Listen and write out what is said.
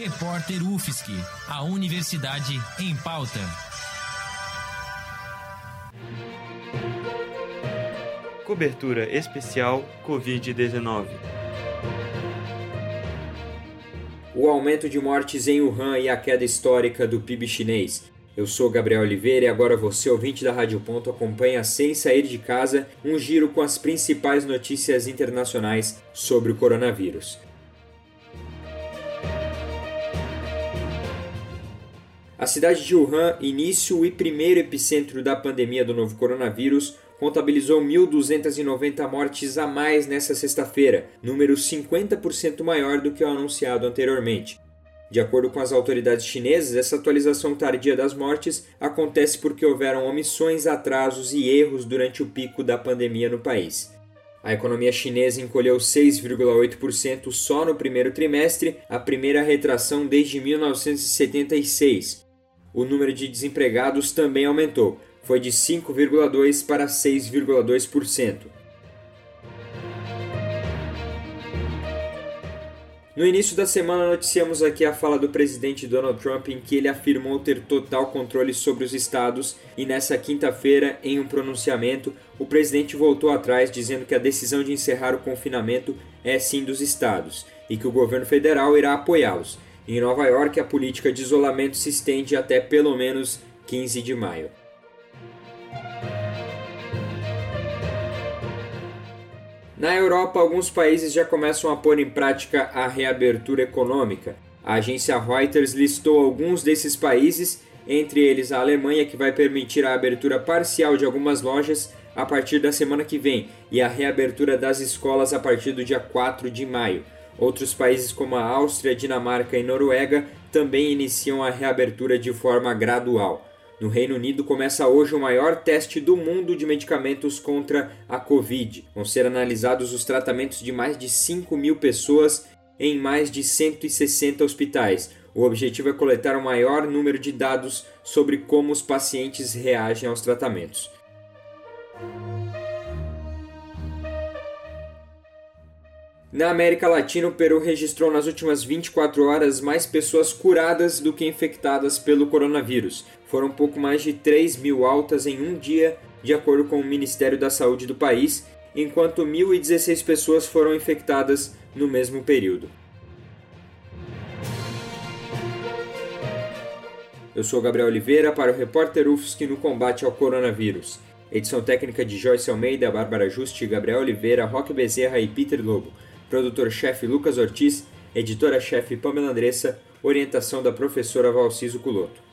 Repórter UFSC, a Universidade em Pauta. Cobertura especial Covid-19. O aumento de mortes em Wuhan e a queda histórica do PIB chinês. Eu sou Gabriel Oliveira e agora você, ouvinte da Rádio Ponto, acompanha sem sair de casa um giro com as principais notícias internacionais sobre o coronavírus. A cidade de Wuhan, início e primeiro epicentro da pandemia do novo coronavírus, contabilizou 1.290 mortes a mais nesta sexta-feira, número 50% maior do que o anunciado anteriormente. De acordo com as autoridades chinesas, essa atualização tardia das mortes acontece porque houveram omissões, atrasos e erros durante o pico da pandemia no país. A economia chinesa encolheu 6,8% só no primeiro trimestre, a primeira retração desde 1976. O número de desempregados também aumentou, foi de 5,2% para 6,2%. No início da semana, noticiamos aqui a fala do presidente Donald Trump em que ele afirmou ter total controle sobre os estados, e nessa quinta-feira, em um pronunciamento, o presidente voltou atrás dizendo que a decisão de encerrar o confinamento é sim dos estados e que o governo federal irá apoiá-los. Em Nova York, a política de isolamento se estende até pelo menos 15 de maio. Na Europa, alguns países já começam a pôr em prática a reabertura econômica. A agência Reuters listou alguns desses países, entre eles a Alemanha, que vai permitir a abertura parcial de algumas lojas a partir da semana que vem, e a reabertura das escolas a partir do dia 4 de maio. Outros países como a Áustria, Dinamarca e Noruega também iniciam a reabertura de forma gradual. No Reino Unido começa hoje o maior teste do mundo de medicamentos contra a Covid. Vão ser analisados os tratamentos de mais de 5 mil pessoas em mais de 160 hospitais. O objetivo é coletar o maior número de dados sobre como os pacientes reagem aos tratamentos. Na América Latina, o Peru registrou nas últimas 24 horas mais pessoas curadas do que infectadas pelo coronavírus. Foram pouco mais de 3 mil altas em um dia, de acordo com o Ministério da Saúde do país, enquanto 1.016 pessoas foram infectadas no mesmo período. Eu sou Gabriel Oliveira para o repórter UFSC no combate ao coronavírus. Edição técnica de Joyce Almeida, Bárbara Juste, Gabriel Oliveira, Roque Bezerra e Peter Lobo produtor-chefe Lucas Ortiz, editora-chefe Pamela Andressa, orientação da professora Valciso Culoto.